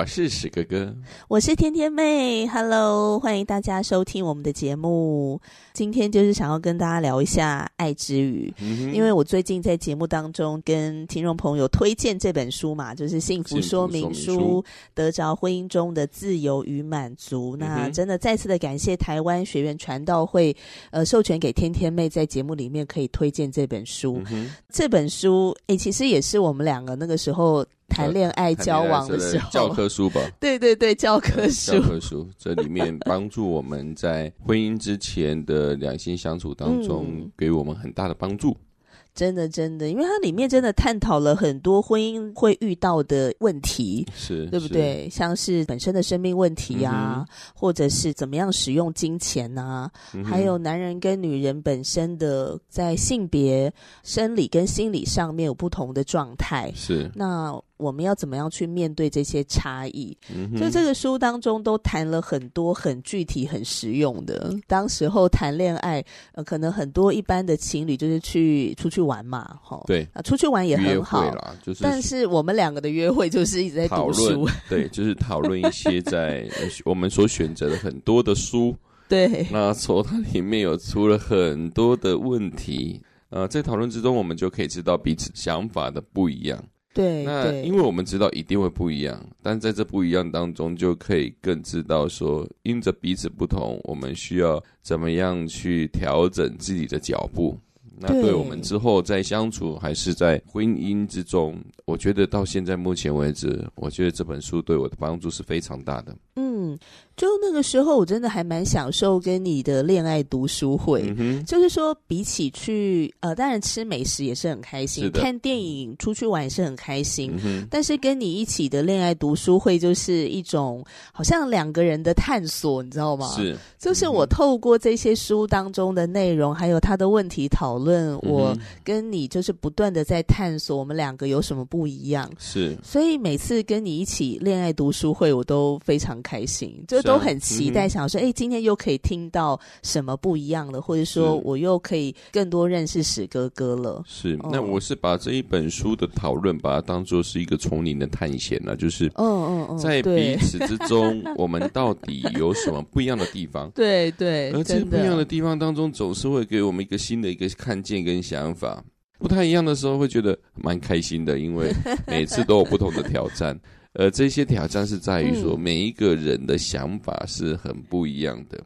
我是史哥哥，我是天天妹，Hello，欢迎大家收听我们的节目。今天就是想要跟大家聊一下爱之语，嗯、因为我最近在节目当中跟听众朋友推荐这本书嘛，就是《幸福说明书》，得着婚姻中的自由与满足。嗯、那真的再次的感谢台湾学院传道会，呃，授权给天天妹在节目里面可以推荐这本书。嗯、这本书，哎，其实也是我们两个那个时候。谈恋爱交往的时候，教科书吧？对对对，教科书。教科书，这里面帮助我们在婚姻之前的两性相处当中，给我们很大的帮助。真的，真的，因为它里面真的探讨了很多婚姻会遇到的问题，是对不对？像是本身的生命问题啊，嗯、或者是怎么样使用金钱啊，嗯、还有男人跟女人本身的在性别、生理跟心理上面有不同的状态，是那。我们要怎么样去面对这些差异？嗯、就这个书当中都谈了很多很具体、很实用的。当时候谈恋爱，呃，可能很多一般的情侣就是去出去玩嘛，哈，对，啊，出去玩也很好啦，就是。但是我们两个的约会就是一直在读书，对，就是讨论一些在我们所选择的很多的书，对。那从它里面有出了很多的问题，呃，在讨论之中，我们就可以知道彼此想法的不一样。对，那因为我们知道一定会不一样，但在这不一样当中，就可以更知道说，因着彼此不同，我们需要怎么样去调整自己的脚步。那对我们之后在相处还是在婚姻之中，我觉得到现在目前为止，我觉得这本书对我的帮助是非常大的。嗯。就那个时候，我真的还蛮享受跟你的恋爱读书会。嗯、就是说，比起去呃，当然吃美食也是很开心，看电影、出去玩也是很开心。嗯、但是跟你一起的恋爱读书会，就是一种好像两个人的探索，你知道吗？是，就是我透过这些书当中的内容，还有他的问题讨论，嗯、我跟你就是不断的在探索我们两个有什么不一样。是，所以每次跟你一起恋爱读书会，我都非常开心。就都很期待，想说，哎、今天又可以听到什么不一样的，或者说我又可以更多认识史哥哥了。是，那我是把这一本书的讨论，把它当做是一个丛林的探险了，就是，嗯嗯嗯，在彼此之中，我们到底有什么不一样的地方？对 对，而这不一样的地方当中，总是会给我们一个新的一个看见跟想法。不太一样的时候，会觉得蛮开心的，因为每次都有不同的挑战。呃，这些挑战是在于说，每一个人的想法是很不一样的，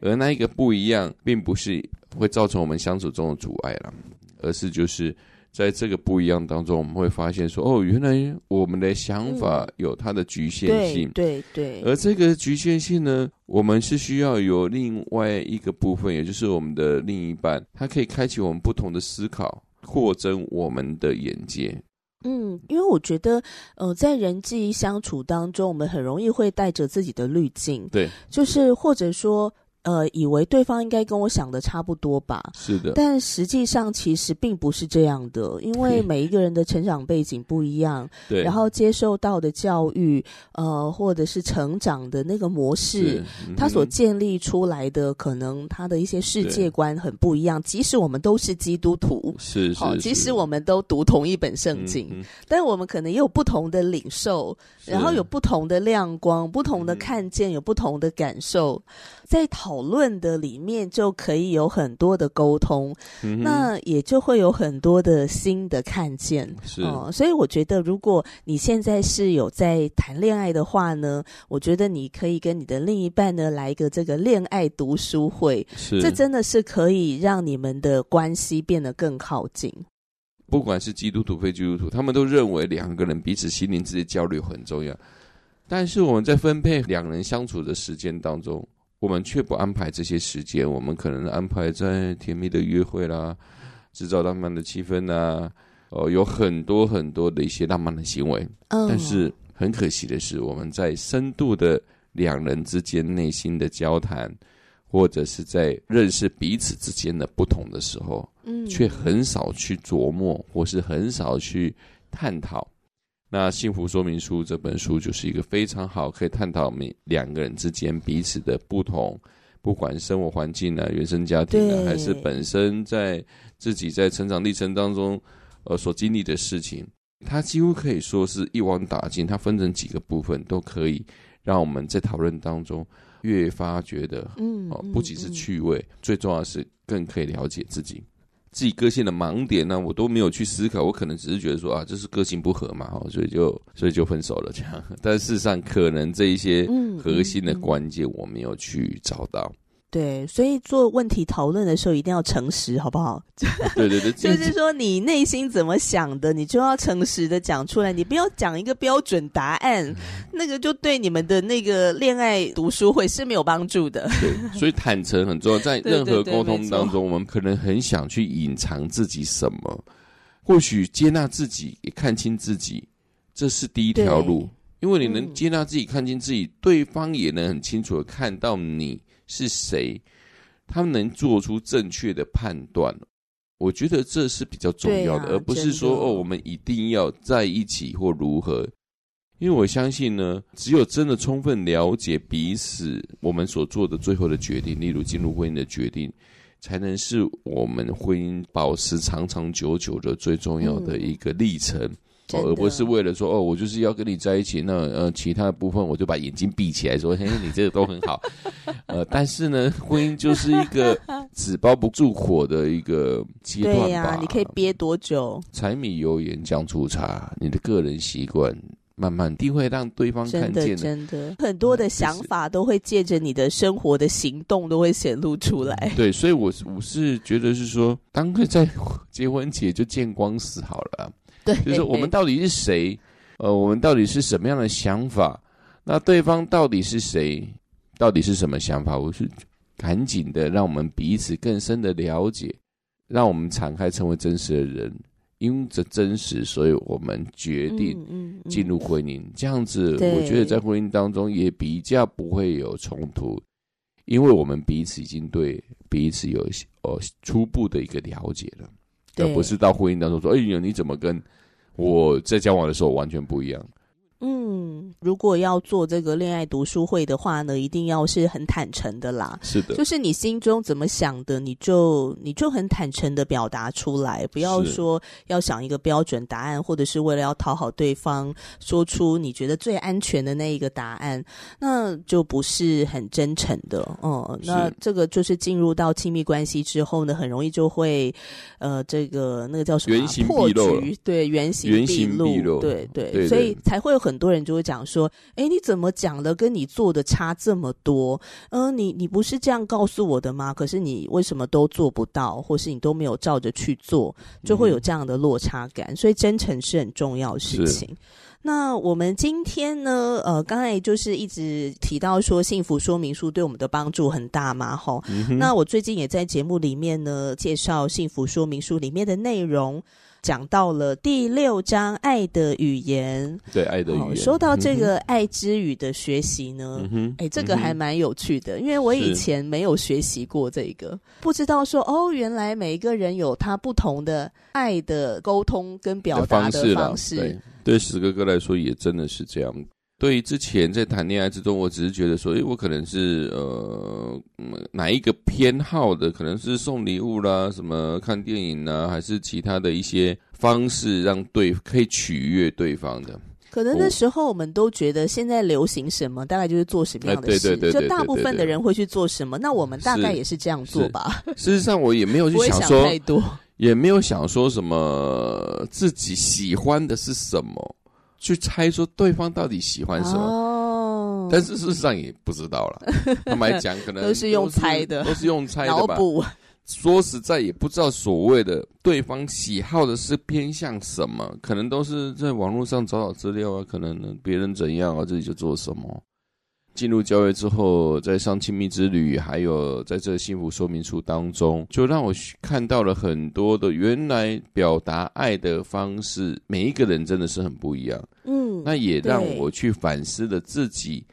嗯、而那一个不一样，并不是会造成我们相处中的阻碍了，而是就是在这个不一样当中，我们会发现说，哦，原来我们的想法有它的局限性，嗯、对对，对。而这个局限性呢，我们是需要有另外一个部分，也就是我们的另一半，它可以开启我们不同的思考，扩增我们的眼界。嗯，因为我觉得，呃，在人际相处当中，我们很容易会带着自己的滤镜，对，就是或者说。呃，以为对方应该跟我想的差不多吧？是的，但实际上其实并不是这样的，因为每一个人的成长背景不一样，对，然后接受到的教育，呃，或者是成长的那个模式，嗯、他所建立出来的可能他的一些世界观很不一样。即使我们都是基督徒，是是，即使我们都读同一本圣经，嗯、但我们可能也有不同的领受，然后有不同的亮光，不同的看见，有不同的感受。在讨论的里面就可以有很多的沟通，嗯、那也就会有很多的新的看见。是、呃，所以我觉得，如果你现在是有在谈恋爱的话呢，我觉得你可以跟你的另一半呢来一个这个恋爱读书会，是，这真的是可以让你们的关系变得更靠近。不管是基督徒非基督徒，他们都认为两个人彼此心灵之间交流很重要。但是我们在分配两人相处的时间当中，我们却不安排这些时间，我们可能安排在甜蜜的约会啦，制造浪漫的气氛呐，哦，有很多很多的一些浪漫的行为。嗯，但是很可惜的是，我们在深度的两人之间内心的交谈，或者是在认识彼此之间的不同的时候，嗯，却很少去琢磨，或是很少去探讨。那《幸福说明书》这本书就是一个非常好，可以探讨我们两个人之间彼此的不同，不管生活环境啊、原生家庭啊，还是本身在自己在成长历程当中呃所经历的事情，它几乎可以说是一网打尽。它分成几个部分，都可以让我们在讨论当中越发觉得，嗯，哦，不仅是趣味，嗯嗯、最重要的是更可以了解自己。自己个性的盲点呢，我都没有去思考，我可能只是觉得说啊，这是个性不合嘛，所以就所以就分手了这样。但事实上，可能这一些核心的关键我没有去找到。对，所以做问题讨论的时候一定要诚实，好不好？对对对，就是说你内心怎么想的，你就要诚实的讲出来，你不要讲一个标准答案，那个就对你们的那个恋爱读书会是没有帮助的。对，所以坦诚很重要，在 任何沟通当中，我们可能很想去隐藏自己什么，或许接纳自己，也看清自己，这是第一条路，因为你能接纳自己，看清自己，对方也能很清楚的看到你。是谁？他们能做出正确的判断，我觉得这是比较重要的，啊、而不是说哦，我们一定要在一起或如何。因为我相信呢，只有真的充分了解彼此，我们所做的最后的决定，例如进入婚姻的决定，才能是我们婚姻保持长长久久的最重要的一个历程。嗯而不是为了说哦，我就是要跟你在一起，那呃，其他的部分我就把眼睛闭起来说，嘿，你这个都很好，呃，但是呢，婚姻就是一个纸包不住火的一个阶段吧。对呀，你可以憋多久？柴米油盐酱醋茶，你的个人习惯，慢慢一定会让对方看见的。真的，很多的想法都会借着你的生活的行动都会显露出来。对，所以我我是觉得是说，当个在结婚前就见光死好了。对，就是我们到底是谁？呃，我们到底是什么样的想法？那对方到底是谁？到底是什么想法？我是赶紧的，让我们彼此更深的了解，让我们敞开成为真实的人，因着真实，所以我们决定进入婚姻。这样子，我觉得在婚姻当中也比较不会有冲突，因为我们彼此已经对彼此有呃初步的一个了解了。而不是到婚姻当中说，哎呀，你怎么跟我在交往的时候完全不一样？嗯，如果要做这个恋爱读书会的话呢，一定要是很坦诚的啦。是的，就是你心中怎么想的，你就你就很坦诚的表达出来，不要说要想一个标准答案，或者是为了要讨好对方，说出你觉得最安全的那一个答案，那就不是很真诚的。哦、嗯，那这个就是进入到亲密关系之后呢，很容易就会呃，这个那个叫什么、啊、原形毕露，对，原形毕露，露，对对，对对，所以才会有很。很多人就会讲说：“哎，你怎么讲的跟你做的差这么多？嗯、呃，你你不是这样告诉我的吗？可是你为什么都做不到，或是你都没有照着去做，就会有这样的落差感。嗯、所以真诚是很重要的事情。那我们今天呢？呃，刚才就是一直提到说，幸福说明书对我们的帮助很大嘛，吼、嗯。那我最近也在节目里面呢，介绍幸福说明书里面的内容。”讲到了第六章爱的语言，对爱的语言。哦、说到这个爱之语的学习呢，哎、嗯欸，这个还蛮有趣的，因为我以前没有学习过这个，不知道说哦，原来每一个人有他不同的爱的沟通跟表达的方式。对，对史哥哥来说也真的是这样。对于之前在谈恋爱之中，我只是觉得说，诶，我可能是呃哪一个偏好的，可能是送礼物啦，什么看电影啦，还是其他的一些方式，让对可以取悦对方的。可能那时候我们都觉得现在流行什么，大概就是做什么样的事，就大部分的人会去做什么，那我们大概也是这样做吧。事实上，我也没有 去想说想太多，也没有想说什么自己喜欢的是什么。去猜说对方到底喜欢什么，哦、但是事实上也不知道了。他们来讲，可能都是，都是用猜的，都是用猜的吧。说实在，也不知道所谓的对方喜好的是偏向什么，可能都是在网络上找找资料啊，可能别人怎样啊，自己就做什么。进入教会之后，在上亲密之旅，还有在这幸福说明书当中，就让我看到了很多的原来表达爱的方式，每一个人真的是很不一样。嗯，那也让我去反思了自己，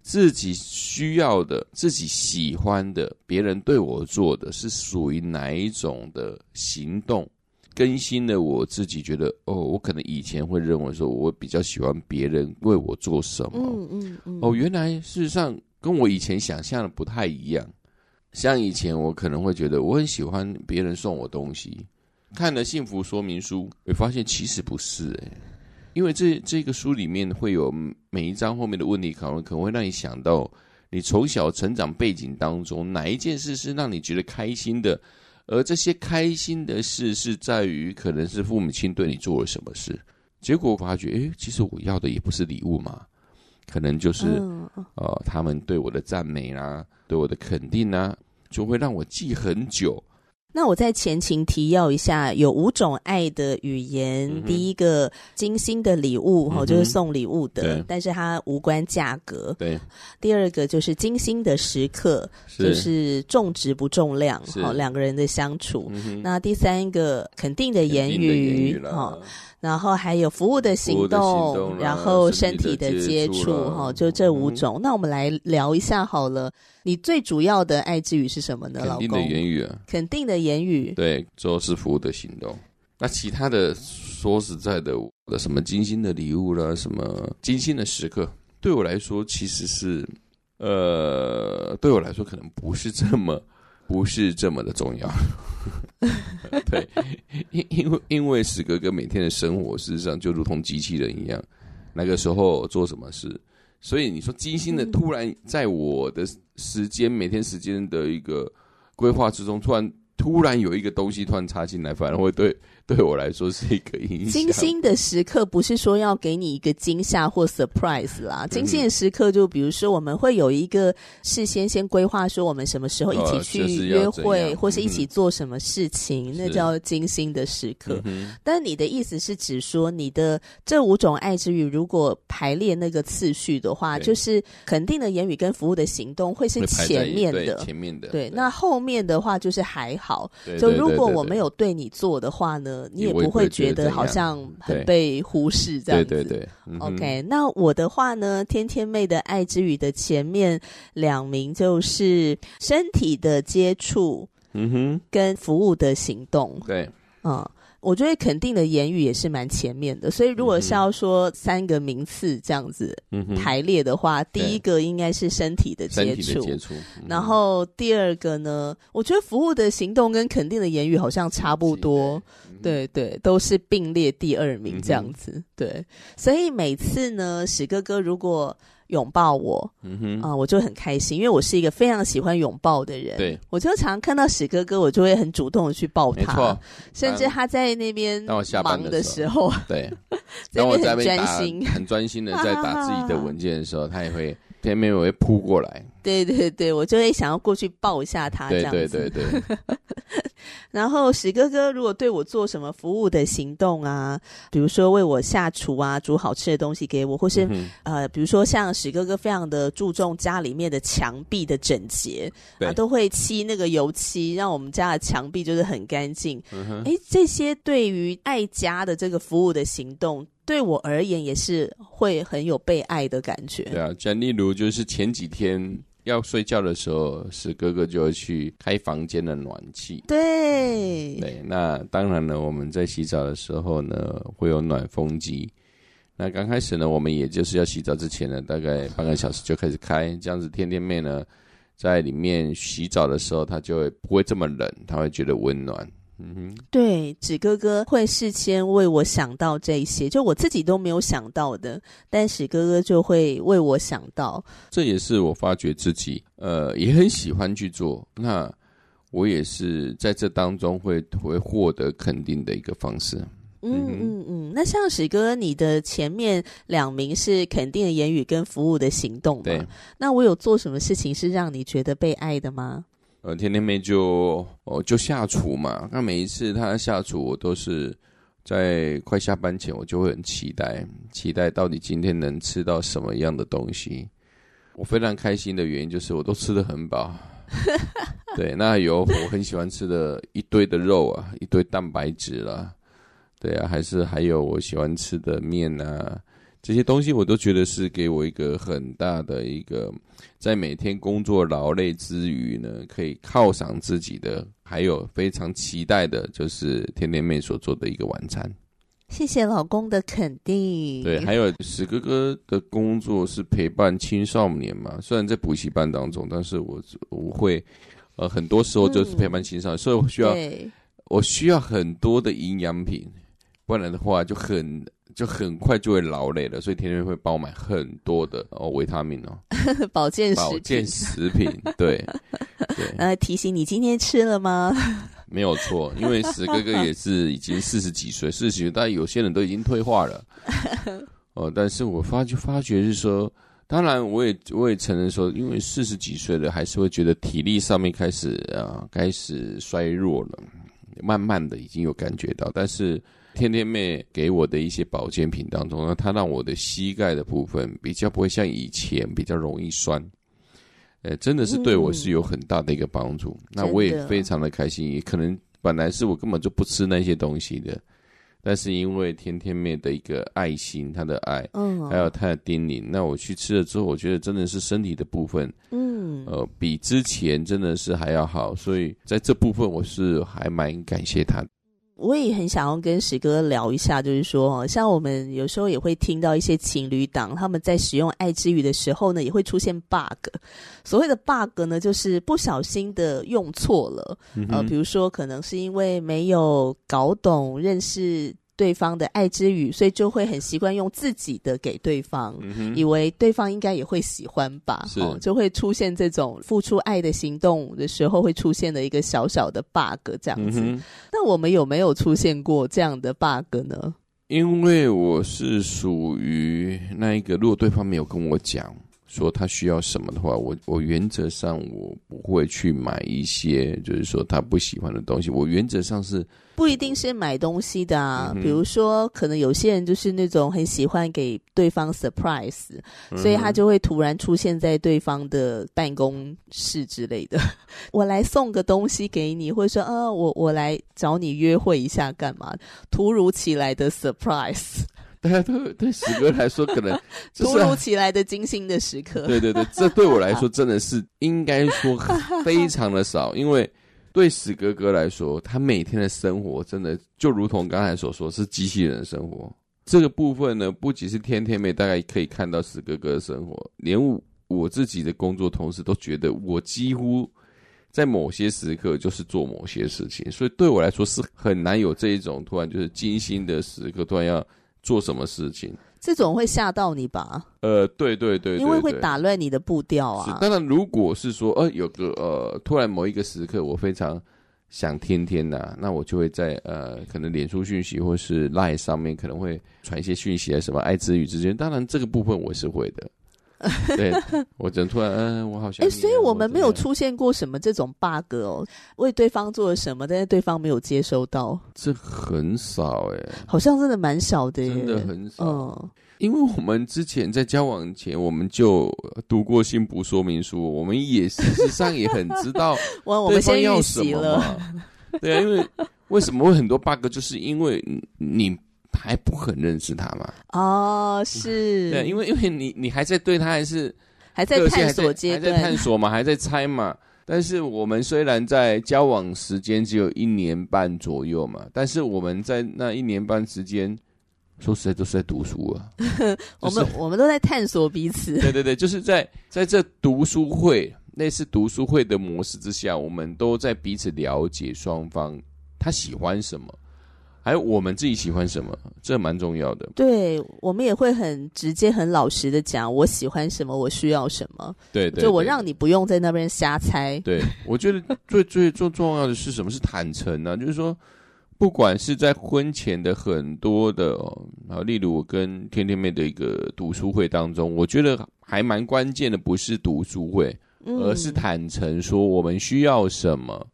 自己需要的、自己喜欢的，别人对我做的是属于哪一种的行动。更新了我自己，觉得哦，我可能以前会认为说，我比较喜欢别人为我做什么。嗯嗯嗯。哦，原来事实上跟我以前想象的不太一样。像以前我可能会觉得我很喜欢别人送我东西，看了幸福说明书，会发现其实不是诶，因为这这个书里面会有每一章后面的问题考能，可能会让你想到你从小成长背景当中哪一件事是让你觉得开心的。而这些开心的事是在于，可能是父母亲对你做了什么事，结果我发觉，诶，其实我要的也不是礼物嘛，可能就是，呃，他们对我的赞美啦，对我的肯定啦，就会让我记很久。那我在前情提要一下，有五种爱的语言。嗯、第一个，精心的礼物，哈、嗯，就是送礼物的，但是它无关价格。对。第二个就是精心的时刻，是就是重质不重量，哈，两个人的相处、嗯。那第三个，肯定的言语，哈。然后还有服务的行动，行动然后身体的接触，哈，就这五种、嗯。那我们来聊一下好了。你最主要的爱之语是什么呢？肯定的言语啊，肯定的言语。对，做是服务的行动。那其他的，说实在的，我的，什么精心的礼物啦，什么精心的时刻，对我来说其实是，呃，对我来说可能不是这么，不是这么的重要。对，因因为因为史哥哥每天的生活事实上就如同机器人一样，那个时候做什么事，所以你说精心的突然在我的时间、嗯、每天时间的一个规划之中，突然突然有一个东西突然插进来，反而会对。对我来说是一个影响。精心的时刻不是说要给你一个惊吓或 surprise 啦。精心的时刻就比如说我们会有一个事先先规划说我们什么时候一起去约会，或是一起做什么事情，那叫精心的时刻。但你的意思是指说你的这五种爱之语如果排列那个次序的话，就是肯定的言语跟服务的行动会是前面的，前面的。对，那后面的话就是还好。就如果我没有对你做的话呢？你也不会觉得好像很被忽视这样子。对对对。嗯、OK，那我的话呢？天天妹的爱之语的前面两名就是身体的接触，嗯哼，跟服务的行动。对，嗯。我觉得肯定的言语也是蛮前面的，所以如果是要说三个名次这样子排列的话，嗯、第一个应该是身体的接触，接触、嗯，然后第二个呢，我觉得服务的行动跟肯定的言语好像差不多，对、嗯、对，对，都是并列第二名这样子，嗯、对，所以每次呢，史哥哥如果。拥抱我，嗯哼，啊、呃，我就很开心，因为我是一个非常喜欢拥抱的人。对，我就常常看到史哥哥，我就会很主动的去抱他，甚至他在那边忙的时候，对，在那边很专心，很专心的在打自己的文件的时候，他也会偏偏我会扑过来。对对对，我就会想要过去抱一下他，这样子。对对对对。然后史哥哥如果对我做什么服务的行动啊，比如说为我下厨啊，煮好吃的东西给我，或是、嗯、呃，比如说像史哥哥非常的注重家里面的墙壁的整洁，啊，都会漆那个油漆，让我们家的墙壁就是很干净。嗯诶，这些对于爱家的这个服务的行动，对我而言也是会很有被爱的感觉。对啊，像例如就是前几天。要睡觉的时候，史哥哥就会去开房间的暖气。对，对，那当然了，我们在洗澡的时候呢，会有暖风机。那刚开始呢，我们也就是要洗澡之前呢，大概半个小时就开始开，这样子天天妹呢，在里面洗澡的时候，她就会不会这么冷，她会觉得温暖。嗯哼，对，史哥哥会事先为我想到这些，就我自己都没有想到的，但史哥哥就会为我想到。这也是我发觉自己，呃，也很喜欢去做。那我也是在这当中会会获得肯定的一个方式。嗯嗯嗯，那像史哥，你的前面两名是肯定的言语跟服务的行动嘛？对。那我有做什么事情是让你觉得被爱的吗？呃，天天妹就哦就下厨嘛，那每一次她下厨，我都是在快下班前，我就会很期待，期待到底今天能吃到什么样的东西。我非常开心的原因就是我都吃的很饱。对，那有我很喜欢吃的一堆的肉啊，一堆蛋白质啦，对啊，还是还有我喜欢吃的面啊，这些东西我都觉得是给我一个很大的一个，在每天工作劳累之余呢，可以犒赏自己的，还有非常期待的就是甜甜妹所做的一个晚餐。谢谢老公的肯定。对，还有史哥哥的工作是陪伴青少年嘛，虽然在补习班当中，但是我我会，呃，很多时候就是陪伴青少年，嗯、所以我需要我需要很多的营养品，不然的话就很就很快就会劳累了，所以天天会帮我买很多的哦维他命哦，保健食保健食品，对 对，呃，提醒你今天吃了吗？没有错，因为史哥哥也是已经四十几岁，四十几岁，但有些人都已经退化了。哦，但是我发就发觉是说，当然我也我也承认说，因为四十几岁了，还是会觉得体力上面开始啊开始衰弱了，慢慢的已经有感觉到。但是甜甜妹给我的一些保健品当中呢，它让我的膝盖的部分比较不会像以前比较容易酸。呃，真的是对我是有很大的一个帮助，嗯、那我也非常的开心。也可能本来是我根本就不吃那些东西的，但是因为天天妹的一个爱心，她的爱，嗯，还有她的叮咛，那我去吃了之后，我觉得真的是身体的部分，嗯，呃，比之前真的是还要好，所以在这部分我是还蛮感谢她的。我也很想要跟史哥聊一下，就是说，像我们有时候也会听到一些情侣档，他们在使用爱之语的时候呢，也会出现 bug。所谓的 bug 呢，就是不小心的用错了，嗯、呃，比如说可能是因为没有搞懂认识。对方的爱之语，所以就会很习惯用自己的给对方，嗯、以为对方应该也会喜欢吧，哦，就会出现这种付出爱的行动的时候会出现的一个小小的 bug 这样子。嗯、那我们有没有出现过这样的 bug 呢？因为我是属于那一个，如果对方没有跟我讲。说他需要什么的话，我我原则上我不会去买一些，就是说他不喜欢的东西。我原则上是不一定是买东西的啊，嗯、比如说可能有些人就是那种很喜欢给对方 surprise，、嗯、所以他就会突然出现在对方的办公室之类的。我来送个东西给你，或者说啊，我我来找你约会一下干嘛？突如其来的 surprise。对对对，喜哥来说，可能 突如其来的精心的时刻。对对对，这对我来说真的是应该说非常的少，因为对史哥哥来说，他每天的生活真的就如同刚才所说，是机器人的生活。这个部分呢，不仅是天天妹，大概可以看到史哥哥的生活，连我，我自己的工作同事都觉得我几乎在某些时刻就是做某些事情，所以对我来说是很难有这一种突然就是精心的时刻，突然要。做什么事情？这种会吓到你吧？呃，对对对，对，因为会打乱你的步调啊。当然，如果是说，呃，有个呃，突然某一个时刻，我非常想天天呐、啊，那我就会在呃，可能脸书讯息或是 Line 上面可能会传一些讯息啊，什么爱之语之间。当然，这个部分我是会的。对，我真突然，嗯、呃，我好像哎、欸，所以我们没有出现过什么这种 bug 哦，为对方做了什么，但是对方没有接收到，这很少哎，好像真的蛮少的，真的很少。嗯，因为我们之前在交往前，我们就读过信不说明书，我们也事实上也很知道 对方要什么嘛。对啊，因为为什么会很多 bug，就是因为你。还不很认识他嘛？哦，是，对，因为因为你你还在对他还是还在探索阶段，还在探索嘛，还在猜嘛。但是我们虽然在交往时间只有一年半左右嘛，但是我们在那一年半时间，说实在都是在读书啊。我们我们都在探索彼此。对对对，就是在在这读书会类似读书会的模式之下，我们都在彼此了解双方他喜欢什么。还有我们自己喜欢什么，这蛮重要的。对，我们也会很直接、很老实的讲，我喜欢什么，我需要什么。对，对，对，就我让你不用在那边瞎猜。对，我觉得最最最重要的是什么？是坦诚呢、啊？就是说，不管是在婚前的很多的，啊，例如我跟天天妹的一个读书会当中，我觉得还蛮关键的，不是读书会，而是坦诚说我们需要什么。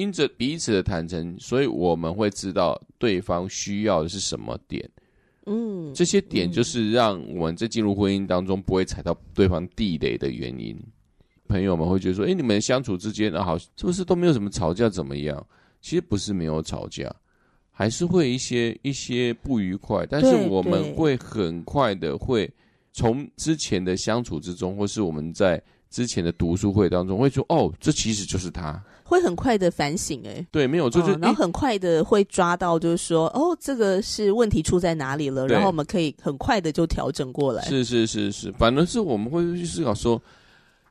因着彼此的坦诚，所以我们会知道对方需要的是什么点，嗯，这些点就是让我们在进入婚姻当中不会踩到对方地雷的原因。朋友们会觉得说：“哎，你们相处之间啊，好，是不是都没有什么吵架？怎么样？”其实不是没有吵架，还是会一些一些不愉快，但是我们会很快的会从之前的相处之中，或是我们在之前的读书会当中，会说：“哦，这其实就是他。”会很快的反省，哎，对，没有，就是、哦、然后很快的会抓到，就是说，哦，这个是问题出在哪里了，然后我们可以很快的就调整过来。是是是是，反而是我们会去思考说，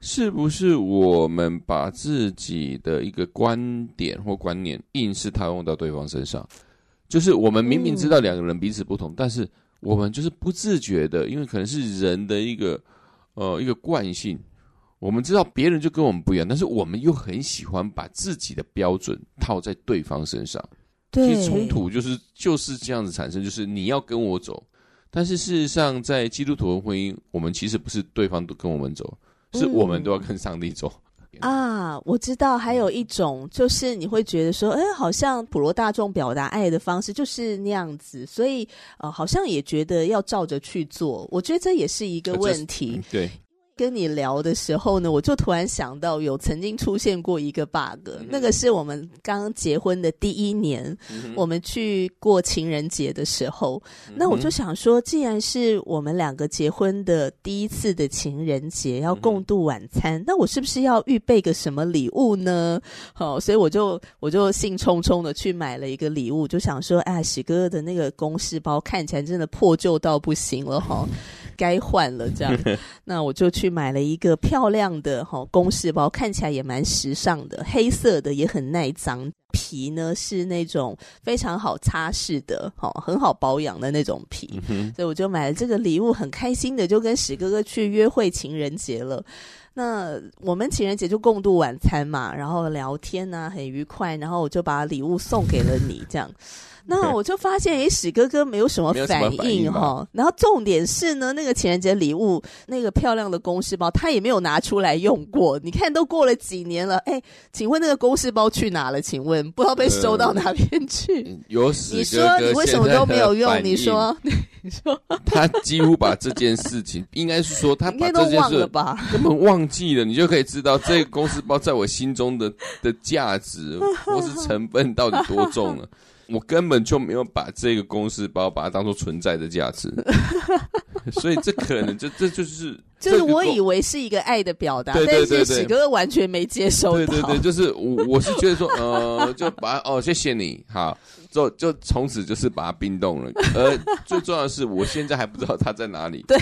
是不是我们把自己的一个观点或观念硬是套用到对方身上，就是我们明明知道两个人彼此不同，嗯、但是我们就是不自觉的，因为可能是人的一个呃一个惯性。我们知道别人就跟我们不一样，但是我们又很喜欢把自己的标准套在对方身上。对，其实冲突就是就是这样子产生，就是你要跟我走，但是事实上在基督徒的婚姻，我们其实不是对方都跟我们走，是我们都要跟上帝走。嗯、啊，我知道，还有一种就是你会觉得说，哎，好像普罗大众表达爱的方式就是那样子，所以呃，好像也觉得要照着去做。我觉得这也是一个问题。嗯、对。跟你聊的时候呢，我就突然想到，有曾经出现过一个 bug，那个是我们刚结婚的第一年，我们去过情人节的时候，那我就想说，既然是我们两个结婚的第一次的情人节，要共度晚餐，那我是不是要预备个什么礼物呢？好，所以我就我就兴冲冲的去买了一个礼物，就想说，哎，喜哥哥的那个公事包看起来真的破旧到不行了哈。该换了，这样，那我就去买了一个漂亮的哈公事包，看起来也蛮时尚的，黑色的也很耐脏，皮呢是那种非常好擦拭的，哈，很好保养的那种皮，所以我就买了这个礼物，很开心的就跟史哥哥去约会情人节了。那我们情人节就共度晚餐嘛，然后聊天啊，很愉快，然后我就把礼物送给了你，这样。那我就发现，诶，史哥哥没有什么反应哈。然后重点是呢，那个情人节礼物，那个漂亮的公事包，他也没有拿出来用过。你看，都过了几年了，诶，请问那个公事包去哪了？请问不知道被收到哪边去？嗯、有史哥哥，你说你为什么都没有用？你说，你说，他几乎把这件事情，应该是说他把这件事吧，根本忘记了。你就可以知道这个公司包在我心中的的价值或是成分到底多重了。我根本就没有把这个公司，把我把它当做存在的价值，所以这可能这这就是就是我以为是一个爱的表达，对对对对，但是史哥哥完全没接收到。对对对，就是我我是觉得说，呃，就把哦，谢谢你，好，就就从此就是把它冰冻了。而最重要的是，我现在还不知道它在哪里，对，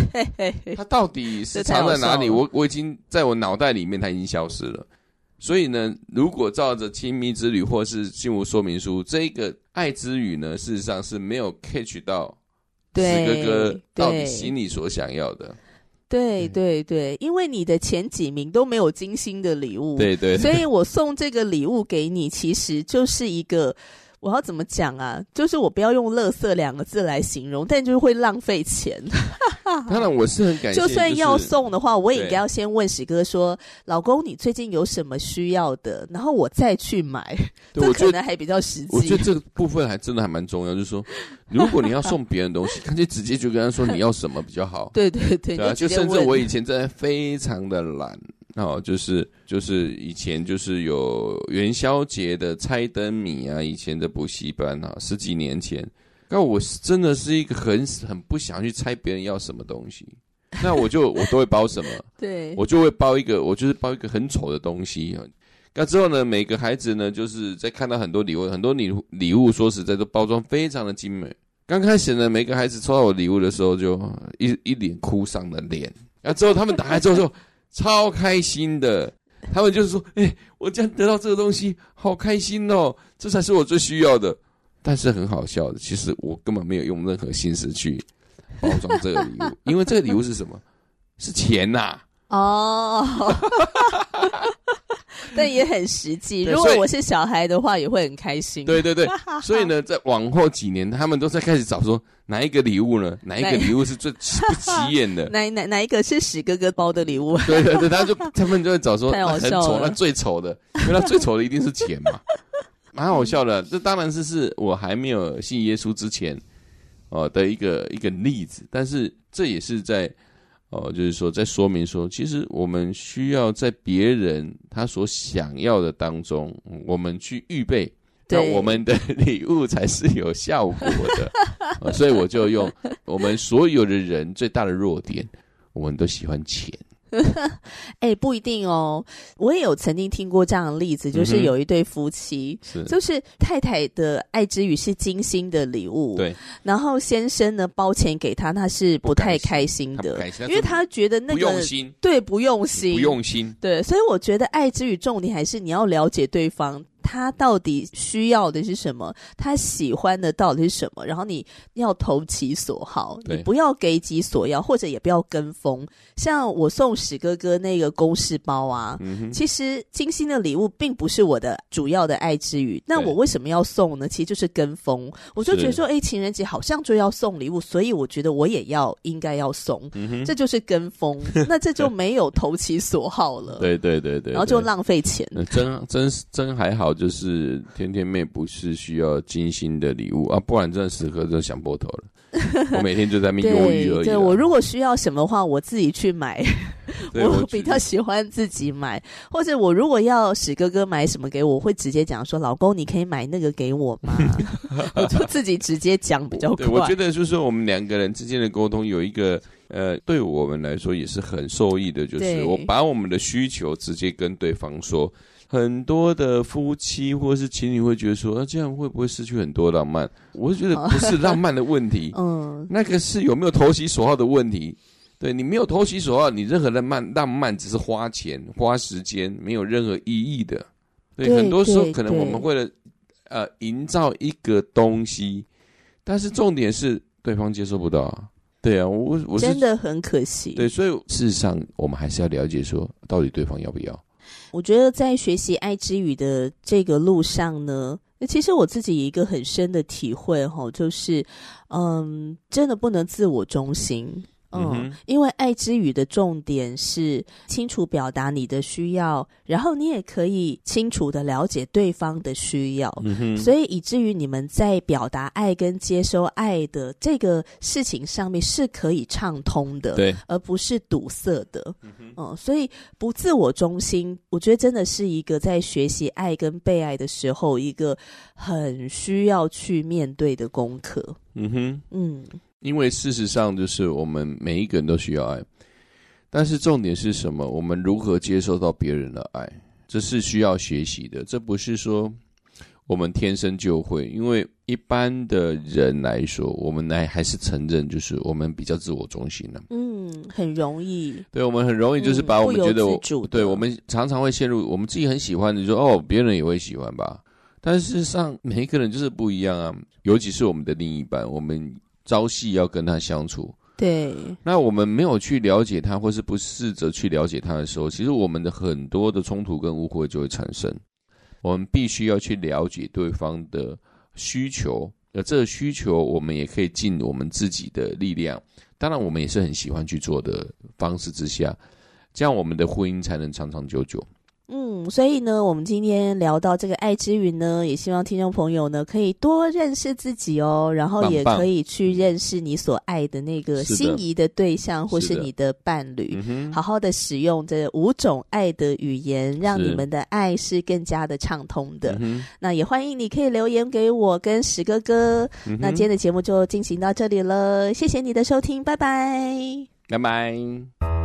它到底是藏在哪里？我我已经在我脑袋里面，它已经消失了。所以呢，如果照着亲密之旅或是幸福说明书，这个爱之语呢，事实上是没有 catch 到对哥哥到底心里所想要的。对对对，因为你的前几名都没有精心的礼物，对对，所以我送这个礼物给你，其实就是一个。我要怎么讲啊？就是我不要用“垃圾”两个字来形容，但就是会浪费钱。当然，我是很感谢。就算要送的话，我也应该要先问史哥说：“老公，你最近有什么需要的？”然后我再去买。这可能还比较实际。我觉得这个部分还真的还蛮重要，就是说，如果你要送别人东西，干脆直接就跟他说你要什么比较好。对对对，对啊，就甚至我以前真的非常的懒。哦，就是就是以前就是有元宵节的猜灯谜啊，以前的补习班啊，十几年前，那我是真的是一个很很不想去猜别人要什么东西，那我就我都会包什么，对，我就会包一个，我就是包一个很丑的东西。那之后呢，每个孩子呢，就是在看到很多礼物，很多礼礼物，说实在都包装非常的精美。刚开始呢，每个孩子抽到我礼物的时候，就一一脸哭丧的脸。那之后他们打开之后就。超开心的，他们就是说：“哎、欸，我这样得到这个东西，好开心哦！这才是我最需要的。”但是很好笑的，其实我根本没有用任何心思去包装这个礼物，因为这个礼物是什么？是钱呐、啊！哦。但也很实际。如果我是小孩的话，也会很开心。对对对，所以呢，在往后几年，他们都在开始找说哪一个礼物呢？哪一个礼物是最不起眼的？哪哪哪一个是史哥哥包的礼物？对对对，他就他们就会找说很丑，那最丑的，因为他最丑的一定是钱嘛，蛮好笑的。这当然是是我还没有信耶稣之前，哦的一个一个例子，但是这也是在哦，就是说在说明说，其实我们需要在别人他所想要的当中，我们去预备，那我们的 礼物才是有效果的。哦，所以我就用我们所有的人最大的弱点，我们都喜欢钱。哎、欸，不一定哦。我也有曾经听过这样的例子，就是有一对夫妻，就是太太的爱之语是精心的礼物，对。然后先生呢包钱给他，他是不太开心的，因为他觉得那个对，不用心，不用心，对。所以我觉得爱之语重点还是你要了解对方。他到底需要的是什么？他喜欢的到底是什么？然后你要投其所好，你不要给己所要，或者也不要跟风。像我送史哥哥那个公事包啊，嗯、其实精心的礼物并不是我的主要的爱之语。那我为什么要送呢？其实就是跟风。我就觉得说，哎，情人节好像就要送礼物，所以我觉得我也要应该要送，嗯。这就是跟风，那这就没有投其所好了。对对对对，然后就浪费钱。真真真还好。就是天天妹不是需要精心的礼物啊，不然真的时刻就想破头了。我每天就在那边犹豫而已。对，我如果需要什么话，我自己去买。我比较喜欢自己买，或者我如果要史哥哥买什么给我，我会直接讲说：“老公，你可以买那个给我吗？”我就自己直接讲比较快。我觉得就是，我们两个人之间的沟通有一个呃，对我们来说也是很受益的，就是我把我们的需求直接跟对方说。很多的夫妻或是情侣会觉得说，那、啊、这样会不会失去很多浪漫？我就觉得不是浪漫的问题，嗯，那个是有没有投其所好的问题。对，你没有投其所好，你任何的漫浪漫只是花钱花时间，没有任何意义的。对，对很多时候可能我们为了呃营造一个东西，但是重点是对方接受不到。对啊，我我真的很可惜。对，所以事实上我们还是要了解说，到底对方要不要。我觉得在学习爱之语的这个路上呢，那其实我自己一个很深的体会哈，就是，嗯，真的不能自我中心。嗯，因为爱之语的重点是清楚表达你的需要，然后你也可以清楚的了解对方的需要，嗯，所以以至于你们在表达爱跟接收爱的这个事情上面是可以畅通的，对，而不是堵塞的。嗯，嗯，所以不自我中心，我觉得真的是一个在学习爱跟被爱的时候一个很需要去面对的功课。嗯哼，嗯。因为事实上，就是我们每一个人都需要爱，但是重点是什么？我们如何接受到别人的爱，这是需要学习的。这不是说我们天生就会。因为一般的人来说，我们来还是承认，就是我们比较自我中心的。嗯，很容易。对，我们很容易就是把我们觉得我，嗯、对，我们常常会陷入我们自己很喜欢的，就说哦，别人也会喜欢吧。但事实上，每一个人就是不一样啊，尤其是我们的另一半，我们。朝夕要跟他相处，对。那我们没有去了解他，或是不试着去了解他的时候，其实我们的很多的冲突跟误会就会产生。我们必须要去了解对方的需求，而这个需求，我们也可以尽我们自己的力量。当然，我们也是很喜欢去做的方式之下，这样我们的婚姻才能长长久久。嗯，所以呢，我们今天聊到这个爱之语呢，也希望听众朋友呢可以多认识自己哦，然后也可以去认识你所爱的那个心仪的对象，或是你的伴侣，嗯，好好的使用这五种爱的语言，让你们的爱是更加的畅通的。那也欢迎你可以留言给我跟史哥哥。嗯。那今天的节目就进行到这里了，谢谢你的收听，拜拜，拜拜。